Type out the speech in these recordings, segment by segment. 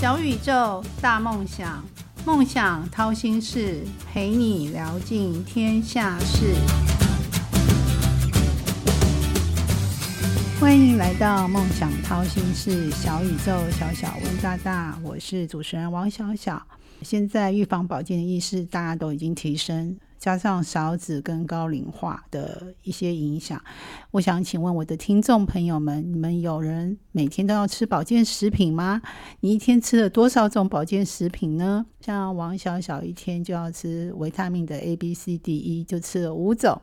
小宇宙，大梦想，梦想掏心事，陪你聊尽天下事。欢迎来到梦想掏心事，小宇宙，小小问大大，我是主持人王小小。现在预防保健的意识大家都已经提升，加上少子跟高龄化的一些影响，我想请问我的听众朋友们，你们有人每天都要吃保健食品吗？你一天吃了多少种保健食品呢？像王小小一天就要吃维他命的 A、B、C、D、E，就吃了五种。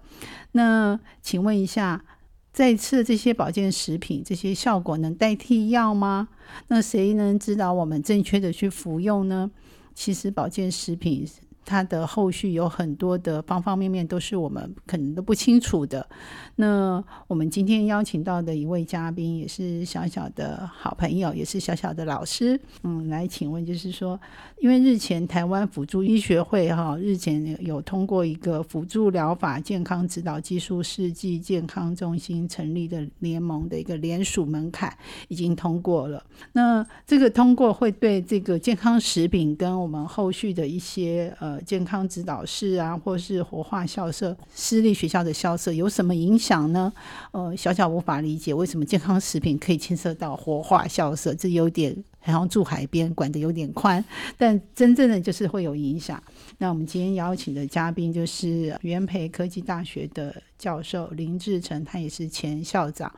那请问一下，在吃这些保健食品，这些效果能代替药吗？那谁能指导我们正确的去服用呢？其实保健食品它的后续有很多的方方面面都是我们可能都不清楚的。那我们今天邀请到的一位嘉宾也是小小的好朋友，也是小小的老师。嗯，来请问就是说，因为日前台湾辅助医学会哈日前有通过一个辅助疗法健康指导技术世纪健康中心成立的联盟的一个联署门槛已经通过了。那这个通过会对这个健康食品跟我们后续的一些呃健康指导室啊，或是活化校舍、私立学校的校舍有什么影响呢？呃，小小无法理解为什么健康食品可以牵涉到活化校舍，这有点好像住海边，管得有点宽，但真正的就是会有影响。那我们今天邀请的嘉宾就是元培科技大学的教授林志成，他也是前校长，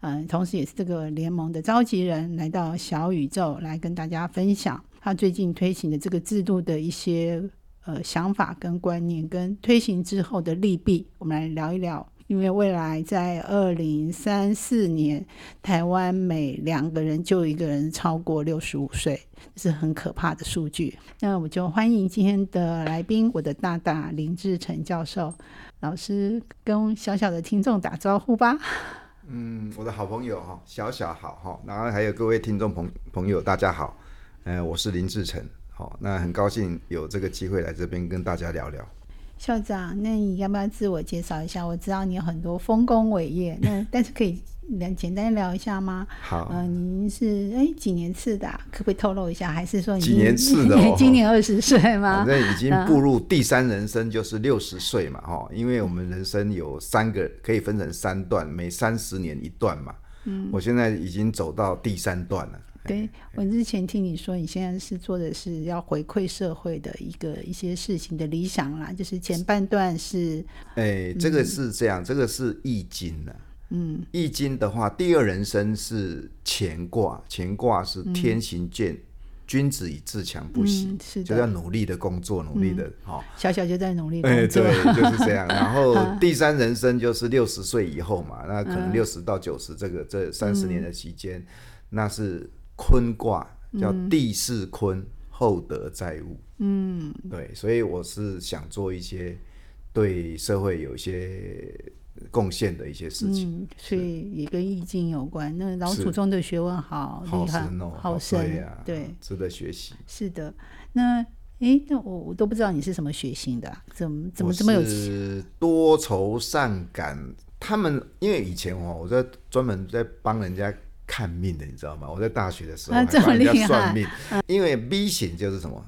嗯、同时也是这个联盟的召集人，来到小宇宙来跟大家分享他最近推行的这个制度的一些呃想法跟观念，跟推行之后的利弊，我们来聊一聊。因为未来在二零三四年，台湾每两个人就一个人超过六十五岁，这是很可怕的数据。那我就欢迎今天的来宾，我的大大林志成教授老师，跟小小的听众打招呼吧。嗯，我的好朋友哈，小小好哈，然后还有各位听众朋朋友，大家好，呃，我是林志成，好，那很高兴有这个机会来这边跟大家聊聊。校长，那你要不要自我介绍一下？我知道你有很多丰功伟业，那 但是可以聊简单聊一下吗？好，呃，您是哎几年次的啊、可不可以透露一下？还是说你几年次的哦 今年二十岁吗反？正已经步入第三人生，就是六十岁嘛，哈，因为我们人生有三个，可以分成三段，每三十年一段嘛。嗯，我现在已经走到第三段了。对我之前听你说，你现在是做的是要回馈社会的一个一些事情的理想啦，就是前半段是哎，这个是这样，这个是易经的。嗯，易经的话，第二人生是乾卦，乾卦是天行健，君子以自强不息，嗯是就要努力的工作，努力的哈。小小就在努力哎，工作。对，就是这样。然后 第三人生就是六十岁以后嘛，那可能六十到九十这个这三十年的期间，那是坤卦，叫地势坤，厚德载物。嗯，对，所以我是想做一些对社会有一些贡献的一些事情。嗯，所以也跟易经有关。那老祖宗的学问好好厉害深哦，，好深对呀，对，值得学习。是的。那诶，那我我都不知道你是什么血型的啊、怎么怎么这么有？是多愁善感。他们因为以前哦，我在专门在帮人家看命的，你知道吗？我在大学的时候还帮人家算命，因为 B 型就是什么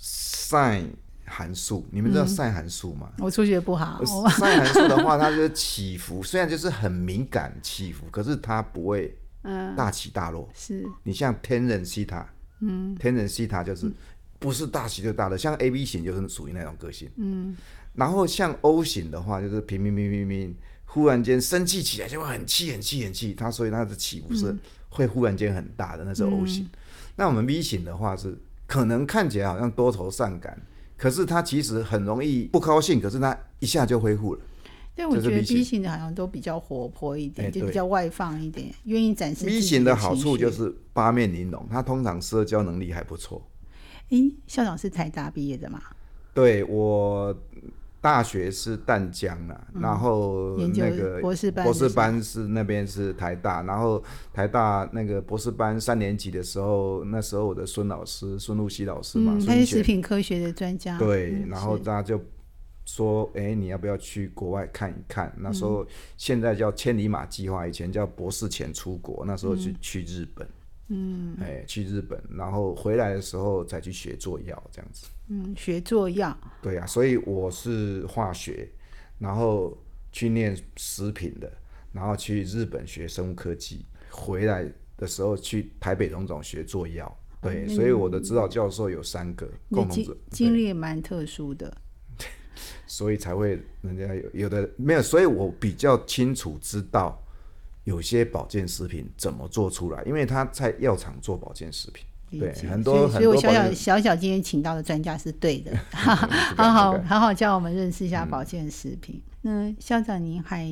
？sin 函数，你们知道 sin 函数吗？我数学不好，我 sin 函数的话，它就是起伏，虽然就是很敏感起伏，可是它不会嗯。大起大落。是。你像天人西塔，嗯，天人西塔就是不是大起就大的，像 A B 型就是属于那种个性，嗯，然后像 O 型的话就是平平平平平，忽然间生气起来就会很气很气很气，他所以他的起伏是会忽然间很大的，那是 O 型。那我们 V 型的话是可能看起来好像多愁善感，可是他其实很容易不高兴，可是他一下就恢复了。但我觉得 B 型的好像都比较活泼一点，就比较外放一点，愿意展示 B 型的好处就是八面玲珑，他通常社交能力还不错。诶，校长是台大毕业的嘛？对我大学是淡江啦，然后那个博士班博士班是那边是台大，然后台大那个博士班三年级的时候，那时候我的孙老师孙露西老师嘛，嗯，他是食品科学的专家。对，嗯然后是大家就说，哎，你要不要去国外看一看？那时嗯候现在叫千里马计划，以前叫博士前出国，那时候去去日本。嗯，哎，去日本，然后回来的时候再去学做药这样子。嗯，学做药。对呀，所以我是化学，然后去念食品的，然后去日本学生物科技，回来的时候去台北荣总学做药。对，所以我的指导教授有三个共同者，经历蛮特殊的。所以才会人家有有的没有，所以我比较清楚知道有些保健食品怎么做出来，因为他在药厂做保健食品，对很多所以我小小小小今天请到的专家是对的，好好好好教我们认识一下保健食品。那校长您还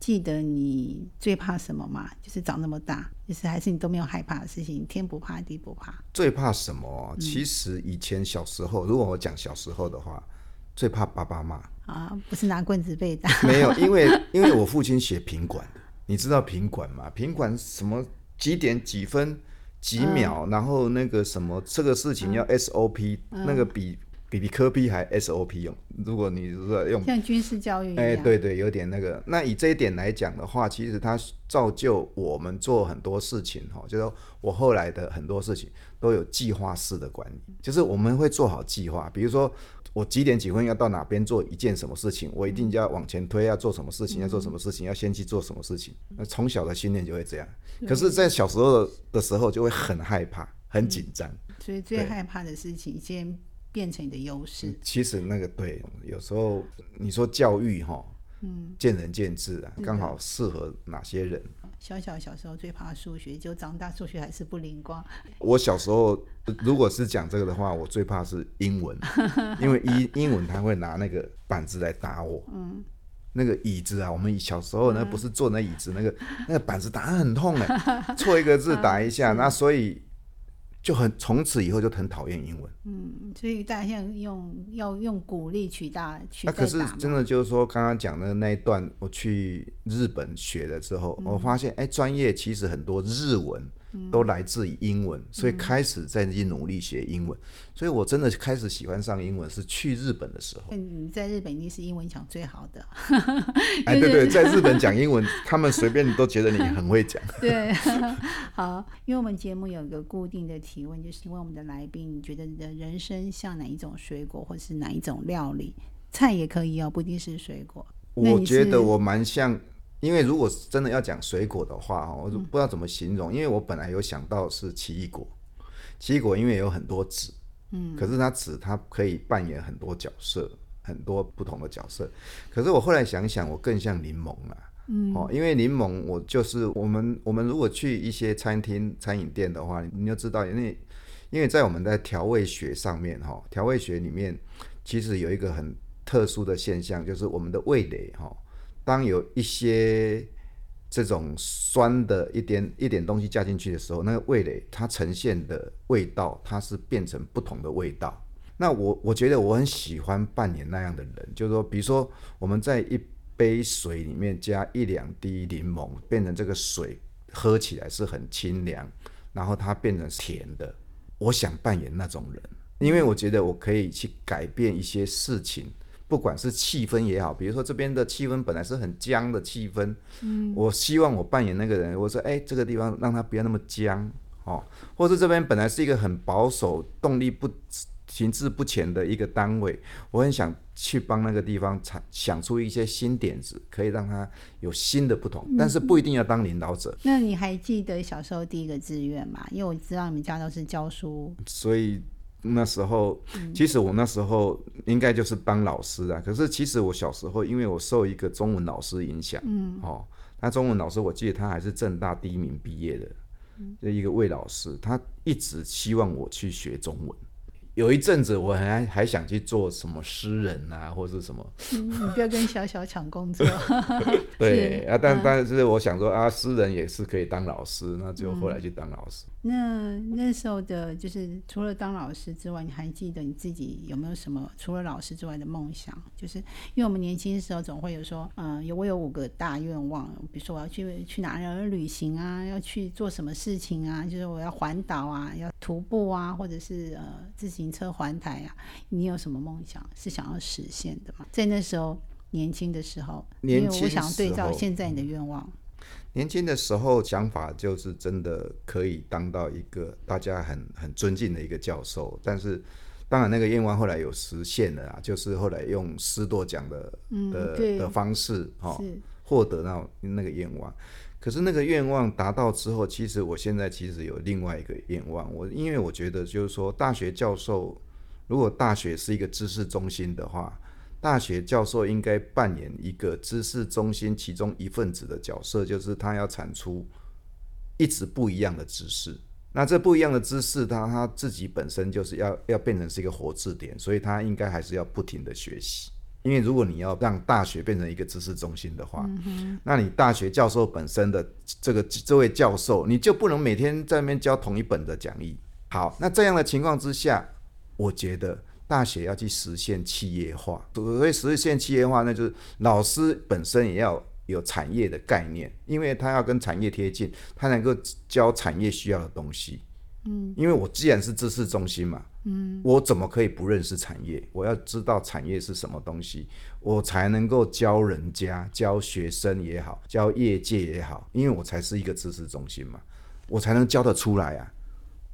记得你最怕什么吗？就是长那么大，就是还是你都没有害怕的事情，天不怕地不怕。最怕什么？其实以前小时候，如果我讲小时候的话。最怕爸爸骂啊，不是拿棍子被打。没有，因为因为我父亲写品管的，你知道品管吗？品管什么几点几分几秒，然后那个什么这个事情要 SOP，那个比比比科比还 SOP 用。如果你是用像军事教育，哎，对对，有点那个。那以这一点来讲的话，其实它造就我们做很多事情哈，就是我后来的很多事情都有计划式的管理，就是我们会做好计划，比如说。我几点几分要到哪边做一件什么事情？我一定要往前推，要做什么事情？要做什么事情？要先去做什么事情？那从小的训练就会这样。可是，在小时候的时候，就会很害怕、很紧张。所以，最害怕的事情先变成你的优势。其实，那个对，有时候你说教育哈，嗯，见仁见智啊，刚好适合哪些人。小小小时候最怕数学，就长大数学还是不灵光。我小时候如果是讲这个的话，我最怕是英文，因为英英文他会拿那个板子来打我。嗯，那个椅子啊，我们小时候那不是坐那椅子，那个那个板子打很痛哎，错一个字打一下，那所以。就很从此以后就很讨厌英文。嗯，所以大家现在用要用鼓励取代取代那可是真的就是说，刚刚讲的那一段，我去日本学了之后，我发现哎，专业其实很多日文。都来自于英文，所以开始在去努力学英文。所以我真的开始喜欢上英文是去日本的时候。你在日本一定是英文讲最好的。哎，对对，在日本讲英文，他们随便都觉得你很会讲。对，好，因为我们节目有一个固定的提问，就是问我们的来宾，你觉得你的人生像哪一种水果，或是哪一种料理？菜也可以哦，不一定是水果。我觉得我蛮像。因为如果真的要讲水果的话，哈我就不知道怎么形容。因为我本来有想到是奇异果，奇异果因为有很多籽，嗯，可是它籽它可以扮演很多角色，很多不同的角色。可是我后来想想，我更像柠檬了，嗯，哦，因为柠檬我就是我们我们如果去一些餐厅餐饮店的话，你就知道，因为因为在我们的调味学上面哈，调味学里面其实有一个很特殊的现象，就是我们的味蕾哈。当有一些这种酸的一点一点东西加进去的时候，那个味蕾它呈现的味道，它是变成不同的味道。那我我觉得我很喜欢扮演那样的人，就是说，比如说我们在一杯水里面加一两滴柠檬，变成这个水喝起来是很清凉，然后它变成甜的。我想扮演那种人，因为我觉得我可以去改变一些事情。不管是气氛也好，比如说这边的气氛本来是很僵的气氛，嗯，我希望我扮演那个人，我说，哎，这个地方让他不要那么僵，哦，或者这边本来是一个很保守、动力不、停滞不前的一个单位，我很想去帮那个地方产想出一些新点子，可以让他有新的不同，但是不一定要当领导者。那你还记得小时候第一个志愿吗？因为我知道你们家都是教书，所以。那时候，其实我那时候应该就是当老师啊。可是其实我小时候，因为我受一个中文老师影响，嗯，哦，那中文老师我记得他还是正大第一名毕业的，就一个魏老师，他一直希望我去学中文。有一阵子，我还还想去做什么诗人啊，或者什么。你不要跟小小抢工作。对 啊，但但是我想说啊，诗人也是可以当老师，那就后来去当老师。那那时候的，就是除了当老师之外，你还记得你自己有没有什么除了老师之外的梦想？就是因为我们年轻的时候总会有说，嗯，有我有五个大愿望，比如说我要去去哪里旅行啊，要去做什么事情啊，就是我要环岛啊，要徒步啊，或者是呃自行车环台啊。你有什么梦想是想要实现的吗？在那时候年轻的时候，因为我想对照现在你的愿望。年轻的时候想法就是真的可以当到一个大家很很尊敬的一个教授，但是当然那个愿望后来有实现了啊，就是后来用师铎奖的的的方式哈获得到那个愿望。可是那个愿望达到之后，其实我现在其实有另外一个愿望，我因为我觉得就是说大学教授如果大学是一个知识中心的话。大学教授应该扮演一个知识中心其中一份子的角色，就是他要产出一直不一样的知识。那这不一样的知识，他他自己本身就是要要变成是一个活字典，所以他应该还是要不停的学习。因为如果你要让大学变成一个知识中心的话，那你大学教授本身的这个这位教授，你就不能每天在那边教同一本的讲义。好，那这样的情况之下，我觉得。大学要去实现企业化，所谓实现企业化，那就是老师本身也要有产业的概念，因为他要跟产业贴近，他能够教产业需要的东西。嗯，因为我既然是知识中心嘛，嗯，我怎么可以不认识产业？我要知道产业是什么东西，我才能够教人家、教学生也好，教业界也好，因为我才是一个知识中心嘛，我才能教得出来啊。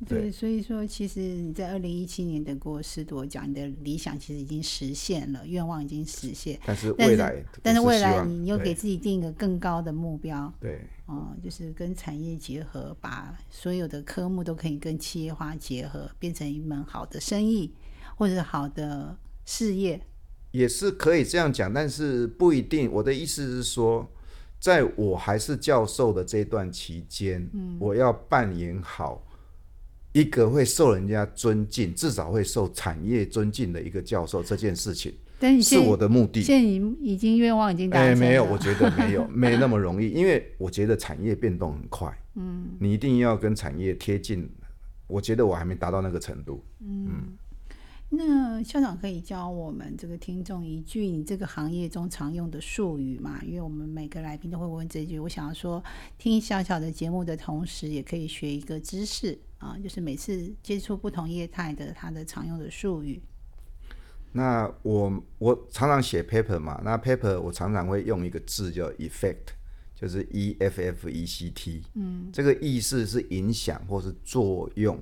对，所以说，其实你在二零一七年得过师铎奖，你的理想其实已经实现了，愿望已经实现。但是未来，但是未来你又给自己定一个更高的目标。对，哦，就是跟产业结合，把所有的科目都可以跟企业化结合，变成一门好的生意或者好的事业。也是可以这样讲，但是不一定。我的意思是说，在我还是教授的这段期间，嗯，我要扮演好。一个会受人家尊敬，至少会受产业尊敬的一个教授，这件事情是我的目的。现在已已经愿望已经达成了。没有，我觉得 没有，没那么容易，因为我觉得产业变动很快。嗯，你一定要跟产业贴近。我觉得我还没达到那个程度。嗯。那校长可以教我们这个听众一句你这个行业中常用的术语嘛？因为我们每个来宾都会问这句。我想要说，听小小的节目的同时，也可以学一个知识啊，就是每次接触不同业态的它的常用的术语。那我我常常写 paper 嘛，那 paper 我常常会用一个字叫 effect，就是 E F F E C T，嗯，这个意思是影响或是作用。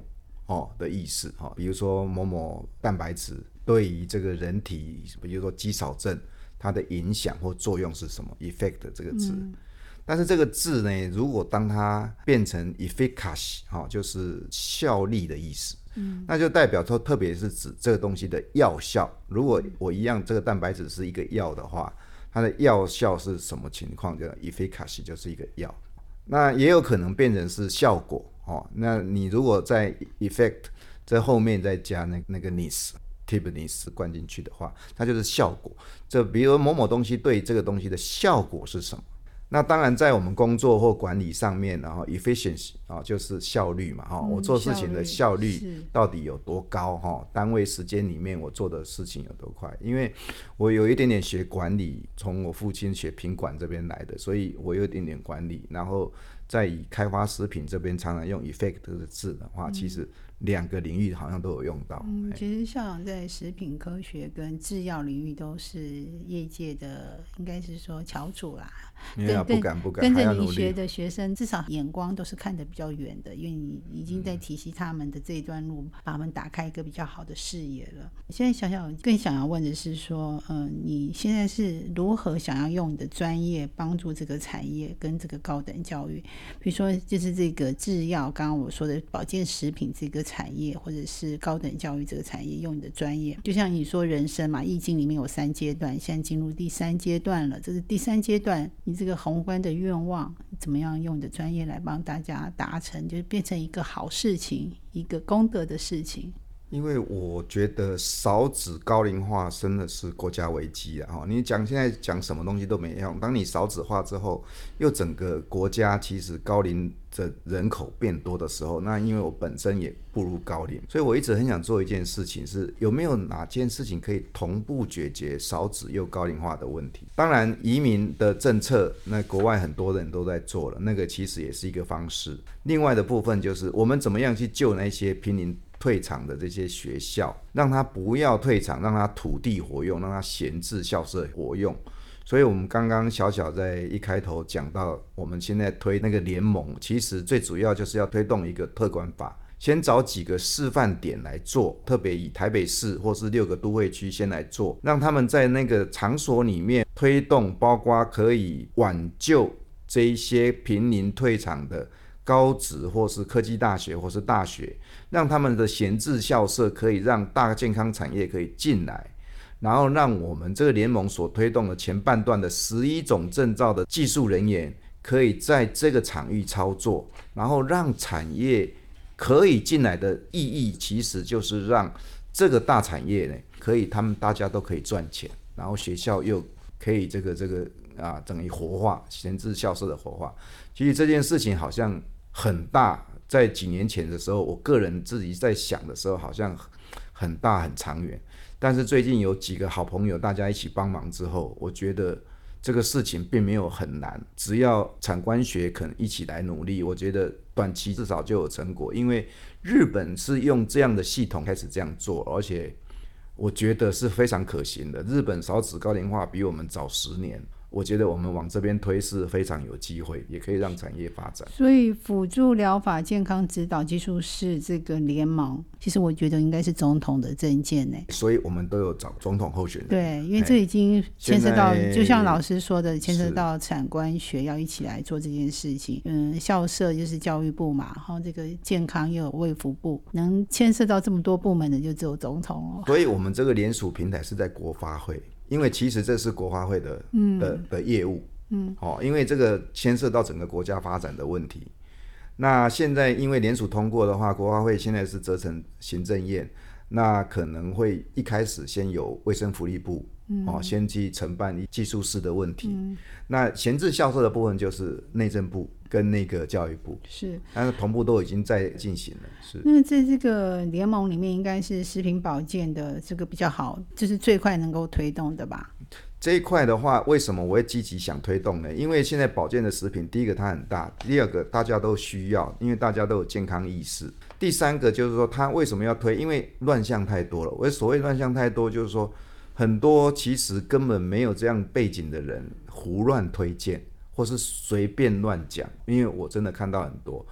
哦的意思哈，比如说某某蛋白质对于这个人体，比如说肌少症，它的影响或作用是什么？effect 这个字，但是这个字呢，如果当它变成 efficacy 哈，就是效力的意思，嗯，那就代表说，特别是指这个东西的药效。如果我一样，这个蛋白质是一个药的话，它的药效是什么情况？叫 efficacy 就是一个药。那也有可能变成是效果。哦，那你如果在 effect 在后面再加那那个 ness tibness 灌进去的话，它就是效果。这比如某某东西对这个东西的效果是什么？那当然在我们工作或管理上面，然后 efficiency 啊就是效率嘛，哈，我做事情的效率到底有多高？哈，单位时间里面我做的事情有多快？因为我有一点点学管理，从我父亲学品管这边来的，所以我有一点点管理，然后。在以开发食品这边常常用 effect 这个字的话，其实两个领域好像都有用到。嗯，其实校长在食品科学跟制药领域都是业界的，应该是说翘楚啦。跟不敢不敢，跟着你学的学生，至少眼光都是看得比较远的，因为你已经在体系他们的这一段路，把他们打开一个比较好的视野了。现在想想，更想要问的是说，嗯，你现在是如何想要用你的专业帮助这个产业跟这个高等教育？比如说，就是这个制药，刚刚我说的保健食品这个产业，或者是高等教育这个产业，用你的专业，就像你说人生嘛，易经里面有三阶段，现在进入第三阶段了，这是第三阶段。你这个宏观的愿望，怎么样用你的专业来帮大家达成，就是变成一个好事情，一个功德的事情。因为我觉得少子高龄化真的是国家危机啊！哈，你讲现在讲什么东西都没用。当你少子化之后，又整个国家其实高龄的人口变多的时候，那因为我本身也步入高龄，所以我一直很想做一件事情，是有没有哪件事情可以同步解决少子又高龄化的问题？当然，移民的政策，那国外很多人都在做了，那个其实也是一个方式。另外的部分就是我们怎么样去救那些濒临。退场的这些学校，让他不要退场，让他土地活用，让他闲置校舍活用。所以我们刚刚小小在一开头讲到，我们现在推那个联盟，其实最主要就是要推动一个特管法。先找几个示范点来做，特别以台北市或是六个都会区先来做，让他们在那个场所里面推动，包括可以挽救这一些濒临退场的高职或是科技大学或是大学，让他们的闲置校舍可以让大健康产业可以进来，然后让我们这个联盟所推动的前半段的十一种证照的技术人员可以在这个场域操作，然后让产业。可以进来的意义，其实就是让这个大产业呢，可以他们大家都可以赚钱，然后学校又可以这个这个啊，等于活化闲置校舍的活化。其实这件事情好像很大，在几年前的时候，我个人自己在想的时候，好像很大很长远。但是最近有几个好朋友，大家一起帮忙之后，我觉得。这个事情并没有很难，只要产官学肯一起来努力，我觉得短期至少就有成果。因为日本是用这样的系统开始这样做，而且我觉得是非常可行的。日本少子高龄化比我们早十年。我觉得我们往这边推是非常有机会，也可以让产业发展。所以辅助疗法健康指导技术是这个联盟，其实我觉得应该是总统的证件呢。所以我们都有找总统候选人。对，因为这已经牵涉到，就像老师说的，牵涉到产官学要一起来做这件事情。嗯，校舍就是教育部嘛，然后这个健康又有卫福部，能牵涉到这么多部门的就只有总统哦。所以我们这个联署平台是在国发会。因为其实这是国发会的的的业务，嗯，哦，因为这个牵涉到整个国家发展的问题。那现在因为联署通过的话，国发会现在是责成行政院，那可能会一开始先有卫生福利部，哦，先去承办技术室的问题。那闲置校舍的部分就是内政部。跟那个教育部是，但是同步都已经在进行了。是，那在这个联盟里面，应该是食品保健的这个比较好，就是最快能够推动的吧？这一块的话，为什么我会积极想推动呢？因为现在保健的食品，第一个它很大，第二个大家都需要，因为大家都有健康意识。第三个就是说，它为什么要推？因为乱象太多了。我所谓乱象太多，就是说很多其实根本没有这样背景的人胡乱推荐。或是随便乱讲，因为我真的看到很多，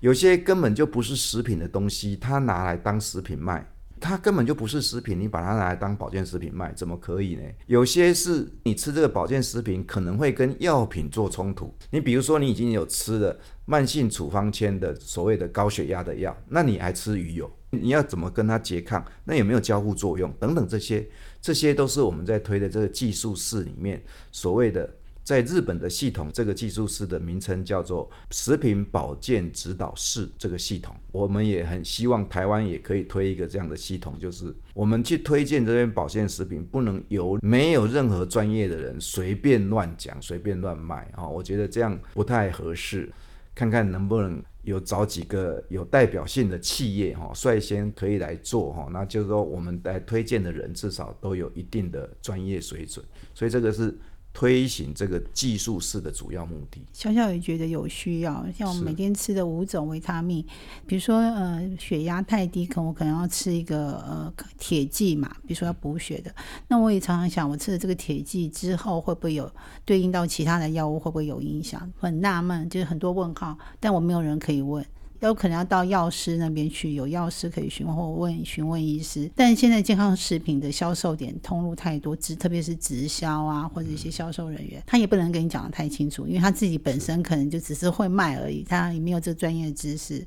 有些根本就不是食品的东西，他拿来当食品卖，它根本就不是食品，你把它拿来当保健食品卖，怎么可以呢？有些是你吃这个保健食品可能会跟药品做冲突，你比如说你已经有吃了慢性处方签的所谓的高血压的药，那你还吃鱼油，你要怎么跟它拮抗？那有没有交互作用？等等这些，这些都是我们在推的这个技术室里面所谓的。在日本的系统，这个技术室的名称叫做食品保健指导室。这个系统，我们也很希望台湾也可以推一个这样的系统，就是我们去推荐这些保健食品，不能由没有任何专业的人随便乱讲、随便乱卖啊！我觉得这样不太合适。看看能不能有找几个有代表性的企业哈，率先可以来做哈，那就是说我们来推荐的人至少都有一定的专业水准，所以这个是。推行这个技术式的主要目的，小小也觉得有需要。像我们每天吃的五种维他命，比如说呃血压太低，可能我可能要吃一个呃铁剂嘛，比如说要补血的。那我也常常想，我吃了这个铁剂之后，会不会有对应到其他的药物，会不会有影响？很纳闷，就是很多问号，但我没有人可以问。有可能要到药师那边去，有药师可以询问或问询问医师。但现在健康食品的销售点通路太多，直特别是直销啊，或者一些销售人员，他也不能跟你讲的太清楚，因为他自己本身可能就只是会卖而已，他也没有这个专业知识，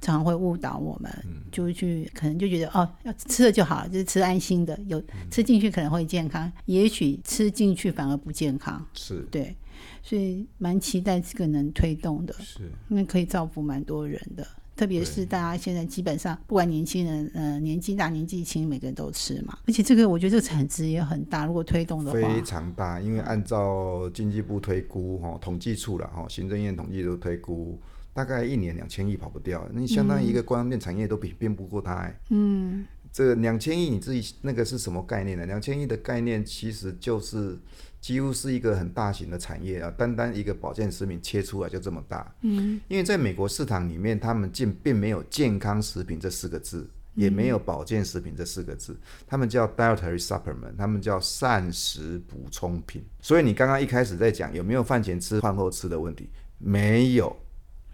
常常会误导我们，就去可能就觉得哦，要吃了就好了，就是吃安心的，有吃进去可能会健康，也许吃进去反而不健康，是。对。所以蛮期待这个能推动的，是因为可以造福蛮多人的，特别是大家现在基本上不管年轻人，呃，年纪大年纪轻，每个人都吃嘛。而且这个我觉得这个产值也很大，如果推动的话，非常大。因为按照经济部推估，哈，统计处了，哈，行政院统计都推估，大概一年两千亿跑不掉。那相当于一个光电产业都比变不过它。嗯，这两千亿你自己那个是什么概念呢？两千亿的概念其实就是。几乎是一个很大型的产业啊，单单一个保健食品切出来就这么大。嗯，因为在美国市场里面，他们竟并没有健康食品这四个字，也没有保健食品这四个字，他们叫 dietary supplement，他们叫膳食补充品。所以你刚刚一开始在讲有没有饭前吃、饭后吃的问题，没有，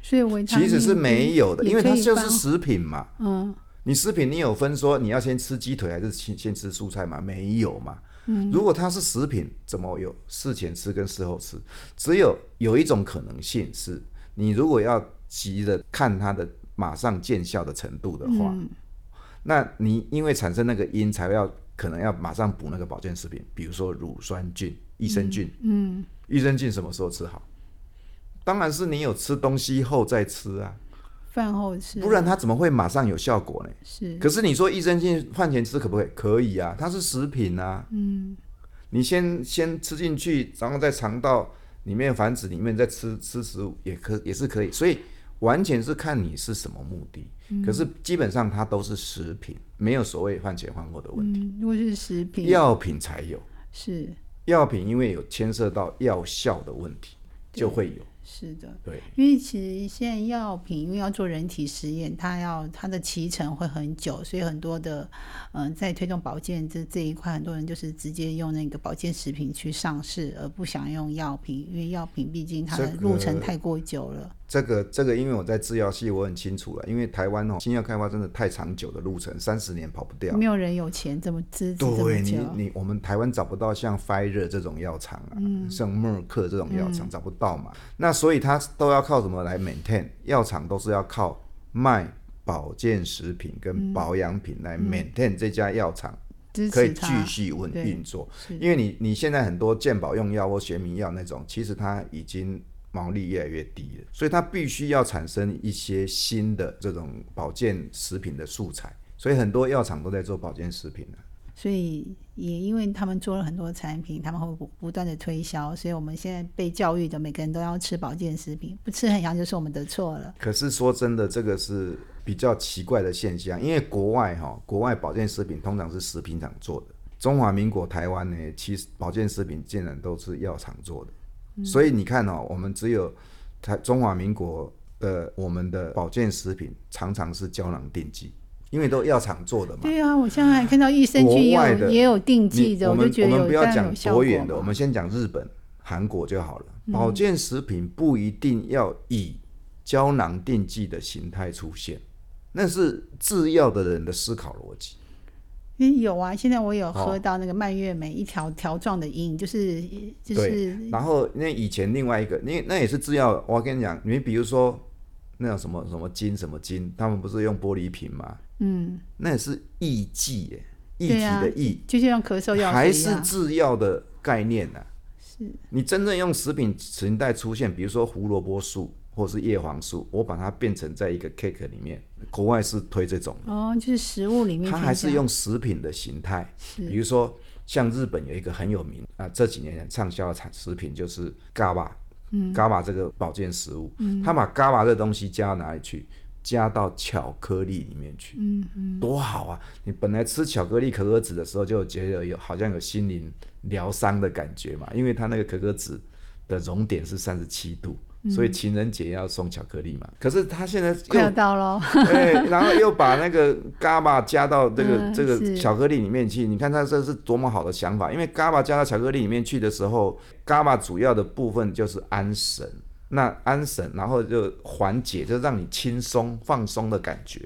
所以维其实是没有的，因为它就是食品嘛。嗯你食品你有分说你要先吃鸡腿还是先先吃蔬菜吗？没有嘛。如果它是食品，怎么有事前吃跟事后吃？只有有一种可能性是，你如果要急着看它的马上见效的程度的话，那你因为产生那个因才要可能要马上补那个保健食品，比如说乳酸菌、益生菌。嗯，益生菌什么时候吃好？当然是你有吃东西后再吃啊，饭后吃，不然它怎么会马上有效果呢？是可是你说益生菌饭前吃可不可以？可以啊，它是食品啊。嗯，你先先吃进去，然后在肠道里面繁殖里面再吃吃食物也可也是可以，所以完全是看你是什么目的。可是基本上它都是食品，没有所谓饭前饭后的问题。嗯，如果是食品，药品才有，是药品因为有牵涉到药效的问题，就会有。是的，对，因为其实现在药品因为要做人体实验，它要它的期程会很久，所以很多的嗯、在推动保健这这一块，很多人就是直接用那个保健食品去上市，而不想用药品，因为药品毕竟它的路程太过久了。这个这个，因为我在制药系，我很清楚了。因为台湾哦，新药开发真的太长久的路程，三十年跑不掉。没有人有钱这么资质这么对你，，你我们台湾找不到像 Pfizer 这种药厂啊，像默克这种药厂、找不到嘛。那所以它都要靠什么来 maintain？药厂都是要靠卖保健食品跟保养品来 maintain 这家药厂支可以继续运对运作。因为你你现在很多健保用药或学名药那种，其实它已经毛利越来越低了，所以它必须要产生一些新的这种保健食品的素材。所以很多药厂都在做保健食品了。所以也因为他们做了很多产品，他们会不不断的推销，所以我们现在被教育的每个人都要吃保健食品，不吃很像就是我们的错了。可是说真的，这个是比较奇怪的现象，因为国外哈、国外保健食品通常是食品厂做的，中华民国台湾呢，其实保健食品竟然都是药厂做的，所以你看哦，我们只有台中华民国的我们的保健食品常常是胶囊定剂，因为都药厂做的嘛。对啊，我现在还看到益生菌也有也有定剂的，我们就觉得有我们不要讲多远的，我们先讲日本、韩国就好了。嗯保健食品不一定要以胶囊定剂的形态出现，那是制药的人的思考逻辑。因为有啊，现在我有喝哦到那个蔓越莓一条条状的饮，就是就是，然后那以前另外一个，那那也是制药。我跟你讲，你比如说那种什么什么金什么金，他们不是用玻璃瓶吗？嗯，那也是抑剂耶，液体的液，就像咳嗽药还是制药的概念呢、是。你真正用食品形态出现，比如说胡萝卜素或是叶黄素，我把它变成在一个 cake 里面，国外是推这种，哦，就是食物里面它还是用食品的形态，比如说像日本有一个很有名啊，这几年很畅销的产食品就是 GABA，嗯，GABA 这个保健食物，嗯，它把 GABA 这东西加到哪里去？加到巧克力里面去，嗯嗯，多好啊！你本来吃巧克力可可脂的时候，就觉得有好像有心灵疗伤的感觉嘛，因为它那个可可脂的熔点是三十七度，所以情人节要送巧克力嘛。可是它现在快要到喽，对，然后又把那个 GABA 加到这个、嗯这个巧克力里面去，你看它这是多么好的想法。因为 GABA 加到巧克力里面去的时候，GABA 主要的部分就是安神，那安神，然后就缓解，就让你轻松放松的感觉。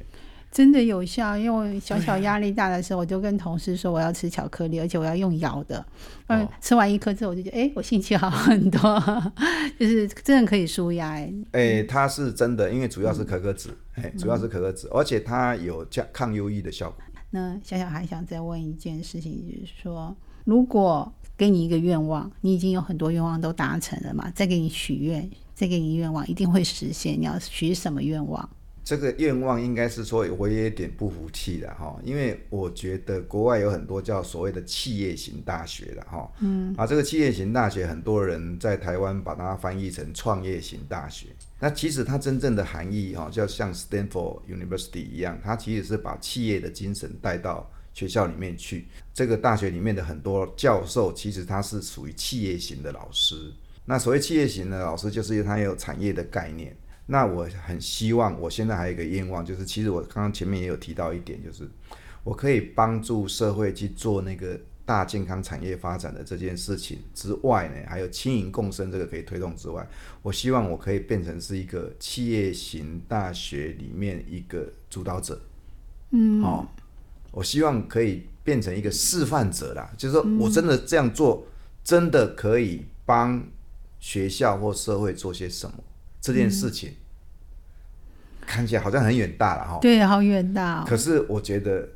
真的有效。因为我小小压力大的时候，我就跟同事说我要吃巧克力，而且我要用咬的。嗯，哦吃完一颗之后，我就觉得，哎，我心情好很多，就是真的可以舒压。哎，哎、它是真的，因为主要是可可脂，嗯哎、主要是可可脂，而且它有降抗忧郁的效果。那小小还想再问一件事情，就是说，如果给你一个愿望，你已经有很多愿望都达成了嘛，再给你许愿，再给你愿望，一定会实现。你要许什么愿望？这个愿望应该是说，我也有点不服气的哈，因为我觉得国外有很多叫所谓的企业型大学的哈，嗯，啊，这个企业型大学，很多人在台湾把它翻译成创业型大学。那其实它真正的含义哈，就像 Stanford University 一样，它其实是把企业的精神带到学校里面去。这个大学里面的很多教授，其实他是属于企业型的老师。那所谓企业型的老师，就是因为他有产业的概念。那我很希望，我现在还有一个愿望，就是其实我刚刚前面也有提到一点，就是我可以帮助社会去做那个大健康产业发展的这件事情之外呢，还有轻盈共生这个可以推动之外，我希望我可以变成是一个企业型大学里面一个主导者。嗯，哦，我希望可以变成一个示范者啦，就是说我真的这样做，真的可以帮学校或社会做些什么。这件事情看起来好像很远大了哈，对，好远大。可是我觉得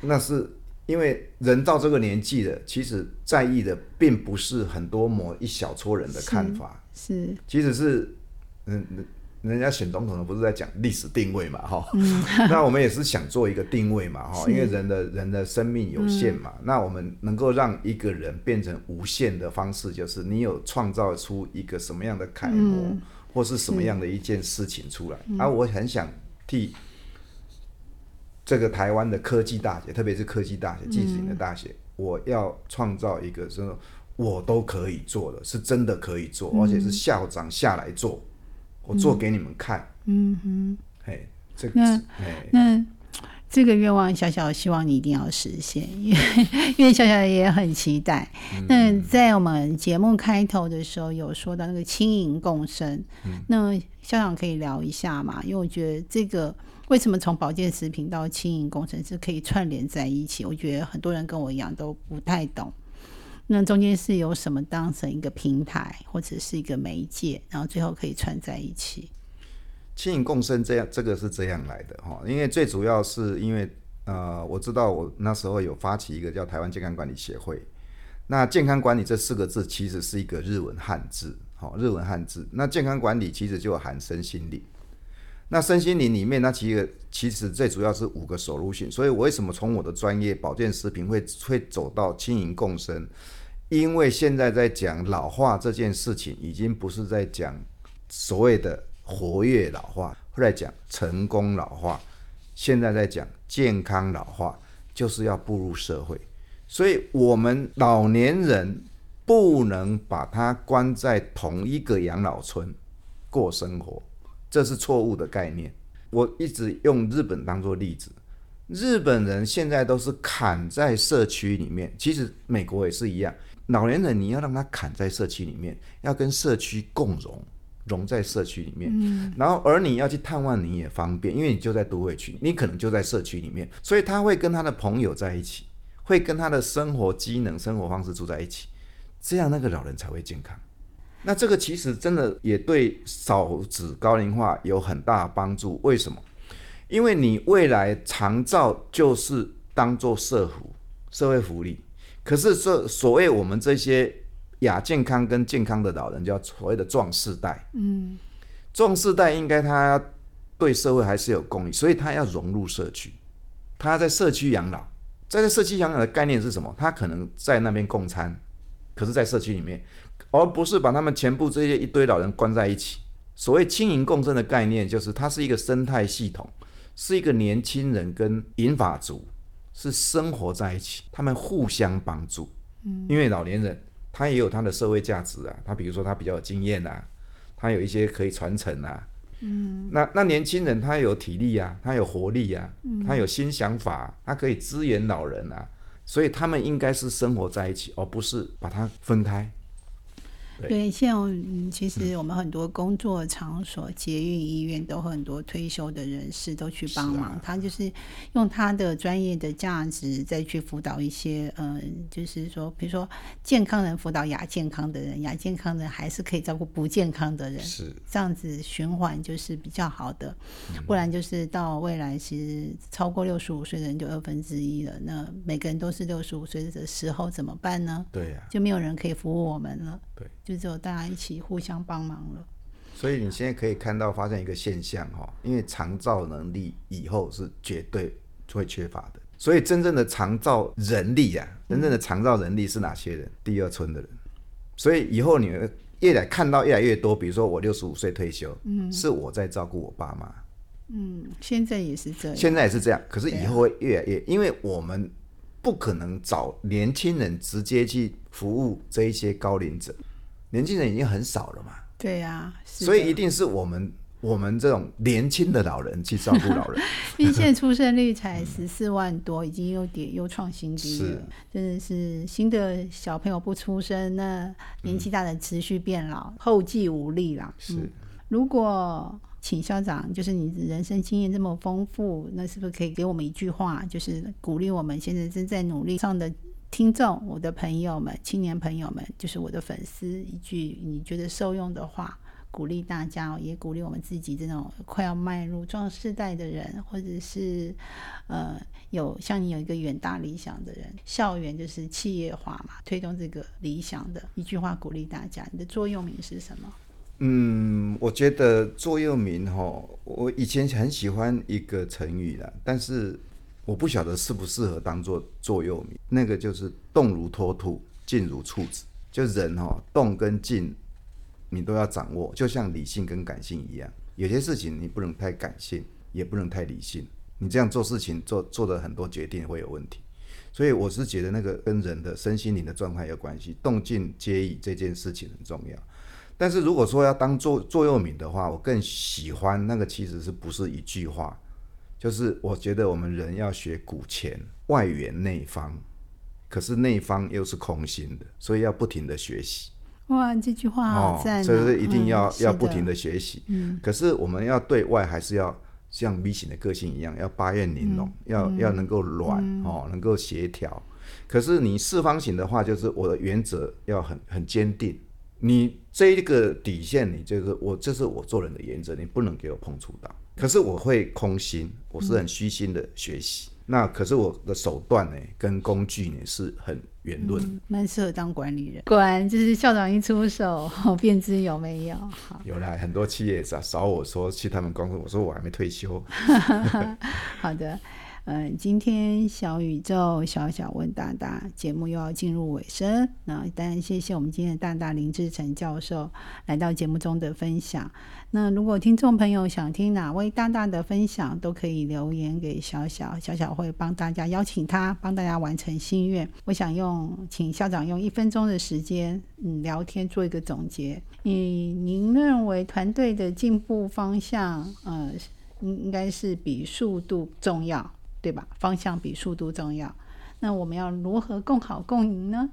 那是因为人到这个年纪了，其实在意的并不是很多某一小撮人的看法，是，其实是嗯，人家选总统的不是在讲历史定位嘛哈，那我们也是想做一个定位嘛哈，因为人的人的生命有限嘛，那我们能够让一个人变成无限的方式，就是你有创造出一个什么样的楷模。或是什么样的一件事情出来，而我很想替这个台湾的科技大学，特别是科技大学、技术型的大学，我要创造一个说我都可以做的，是真的可以做，而且是校长下来做，我做给你们看。嗯哼，嘿，这个，那。这个愿望，小小希望你一定要实现，因 为因为小小也很期待。那在我们节目开头的时候有说到那个轻盈共生，那校长可以聊一下嘛？因为我觉得这个为什么从保健食品到轻盈共生是可以串联在一起？我觉得很多人跟我一样都不太懂。那中间是有什么当成一个平台或者是一个媒介，然后最后可以串在一起？轻盈共生这样，这个是这样来的哈，因为最主要是因为呃，我知道我那时候有发起一个叫台湾健康管理协会，那健康管理这四个字其实是一个日文汉字，好，日文汉字，那健康管理其实就含身心灵，那身心灵里面，那其实其实最主要是五个手路性，所以我为什么从我的专业保健食品会会走到轻盈共生？因为现在在讲老化这件事情，已经不是在讲所谓的。活跃老化，后来讲成功老化，现在在讲健康老化，就是要步入社会。所以，我们老年人不能把它关在同一个养老村过生活，这是错误的概念。我一直用日本当做例子，日本人现在都是砍在社区里面，其实美国也是一样。老年人你要让他砍在社区里面，要跟社区共荣。融在社区里面，然后而你要去探望你也方便，因为你就在都会区，你可能就在社区里面，所以他会跟他的朋友在一起，会跟他的生活机能、生活方式住在一起，这样那个老人才会健康。那这个其实真的也对少子高龄化有很大帮助。为什么？因为你未来长照就是当做社福、社会福利，可是这所谓我们这些。亚健康跟健康的老人叫所谓的壮世代，嗯，壮世代应该他对社会还是有贡献，所以他要融入社区，他在社区养老，在这社区养老的概念是什么？他可能在那边共餐，可是，在社区里面，而不是把他们全部这些一堆老人关在一起。所谓轻盈共生的概念，就是它是一个生态系统，是一个年轻人跟银发族是生活在一起，他们互相帮助，嗯，因为老年人。他也有他的社会价值啊，他比如说他比较有经验啊，他有一些可以传承啊，嗯，那那年轻人他有体力啊，他有活力啊，他有新想法，他可以支援老人啊，所以他们应该是生活在一起，而不是把它分开。对，像其实我们很多工作场所、捷运、医院都很多退休的人士都去帮忙，他就是用他的专业的价值再去辅导一些，嗯，就是说，比如说健康人辅导亚健康的人，亚健康人还是可以照顾不健康的人，是。这样子循环就是比较好的，不然就是到未来其实超过六十五岁的人就二分之一了，那每个人都是六十五岁的时候怎么办呢？对呀，就没有人可以服务我们了。对。就只有大家一起互相帮忙了。所以你现在可以看到发现一个现象哈，因为长照能力以后是绝对会缺乏的。所以真正的长照人力啊，真正的长照人力是哪些人？第二村的人。所以以后你越来看到越来越多，比如说我六十五岁退休，嗯，是我在照顾我爸妈。嗯，现在也是这样。现在也是这样，可是以后会越来越，因为我们不可能找年轻人直接去服务这一些高龄者。年轻人已经很少了嘛，对呀，所以一定是我们我们这种年轻的老人去照顾老人。因为现在出生率才十四万多，已经有点又创新低了，真的是新的小朋友不出生，那年纪大的持续变老，后继无力啦。是，如果请校长，就是你人生经验这么丰富，那是不是可以给我们一句话，就是鼓励我们现在正在努力上的听众，我的朋友们、青年朋友们，就是我的粉丝，一句你觉得受用的话，鼓励大家，也鼓励我们自己这种快要迈入壮世代的人，或者是呃有像你有一个远大理想的人，校园就是企业化嘛，推动这个理想的一句话鼓励大家，你的座右铭是什么？嗯，我觉得座右铭哈，我以前很喜欢一个成语的，但是我不晓得适不适合当做座右铭。那个就是“动如脱兔，静如处子”。就人哈，动跟静，你都要掌握，就像理性跟感性一样。有些事情你不能太感性，也不能太理性。你这样做事情做做的很多决定会有问题。所以我是觉得那个跟人的身心灵的状态有关系，动静皆宜这件事情很重要。但是如果说要当座座右铭的话，我更喜欢那个其实是不是一句话，就是我觉得我们人要学古钱外圆内方，可是内方又是空心的，所以要不停的学习。哇，这句话好赞！所以是一定要要不停的学习。嗯。可是我们要对外还是要像 V 型的个性一样，要八面玲珑，要要能够软哦，能够协调。可是你四方形的话，就是我的原则要很很坚定。你这一个底线，你就是我，这是我做人的原则，你不能给我碰触到。可是我会空心，我是很虚心的学习。那可是我的手段呢，跟工具呢是很圆润，蛮适合当管理人。果然就是校长一出手，便知有没有。有来很多企业找找我说去他们公司，我说我还没退休。好的。嗯，今天小宇宙小小问大大节目又要进入尾声，那当然谢谢我们今天的大大林志成教授来到节目中的分享。那如果听众朋友想听哪位大大的分享，都可以留言给小小，小小会帮大家邀请他，帮大家完成心愿。我想用请校长用一分钟的时间，嗯，聊天做一个总结。嗯，您认为团队的进步方向，呃，应应该是比速度重要？对吧？方向比速度重要。那我们要如何共好共赢呢？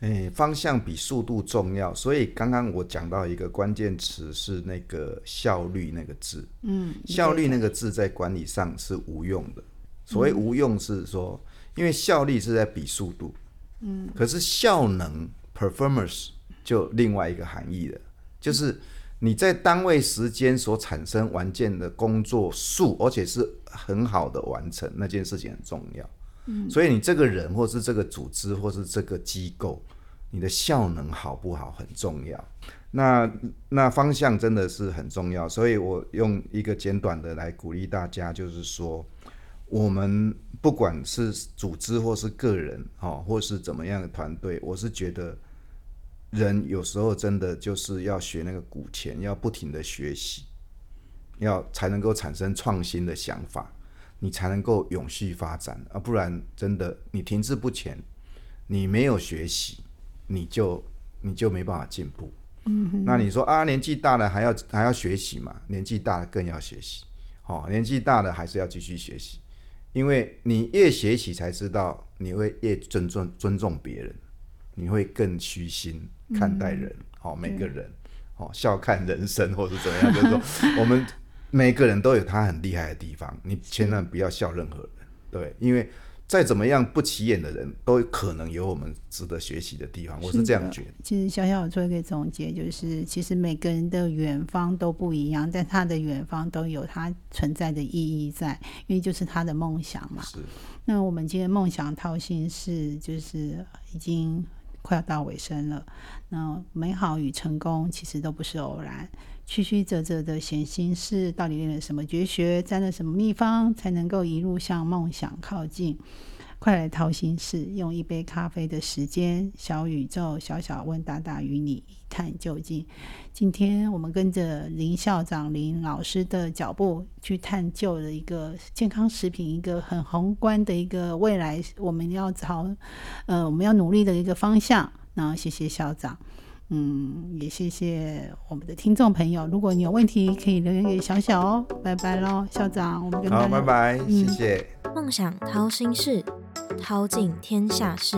哎，方向比速度重要。所以刚刚我讲到一个关键词是那个效率那个字。嗯，效率那个字在管理上是无用的。所谓无用是说，因为效率是在比速度。嗯，可是效能 （performance） 就另外一个含义了，就是。你在单位时间所产生完件的工作数，而且是很好的完成那件事情很重要。嗯，所以你这个人，或是这个组织，或是这个机构，你的效能好不好很重要。那那方向真的是很重要。所以我用一个简短的来鼓励大家，就是说，我们不管是组织或是个人，哦，或是怎么样的团队，我是觉得。人有时候真的就是要学那个古钱，要不停的学习，要才能够产生创新的想法，你才能够永续发展啊！不然真的你停滞不前，你没有学习，你就你就没办法进步。嗯，那你说啊，年纪大了还要还要学习嘛？年纪大了更要学习，哦，年纪大了还是要继续学习，因为你越学习才知道，你会越尊重尊重别人。你会更虚心看待人，好每个人，好笑看人生，或是怎么样？就是说，我们每个人都有他很厉害的地方，你千万不要笑任何人，对，因为再怎么样不起眼的人，都可能有我们值得学习的地方。我是这样觉得。其实小小做一个总结，就是其实每个人的远方都不一样，但他的远方都有他存在的意义在，因为就是他的梦想嘛。是。那我们今天梦想套心是，就是已经。快要到尾声了，那美好与成功其实都不是偶然，曲曲折折的闲心事，到底练了什么绝学，沾了什么秘方，才能够一路向梦想靠近？快来掏心事，用一杯咖啡的时间，小宇宙小小问大大，与你一探究竟。今天我们跟着林校长、林老师的脚步，去探究了一个健康食品，一个很宏观的一个未来，我们要朝呃我们要努力的一个方向。然后谢谢校长。嗯，也谢谢我们的听众朋友。如果你有问题，可以留言给小小哦。拜拜喽，校长，我们跟大好，家拜拜，嗯谢谢。梦想掏心事，掏尽天下事。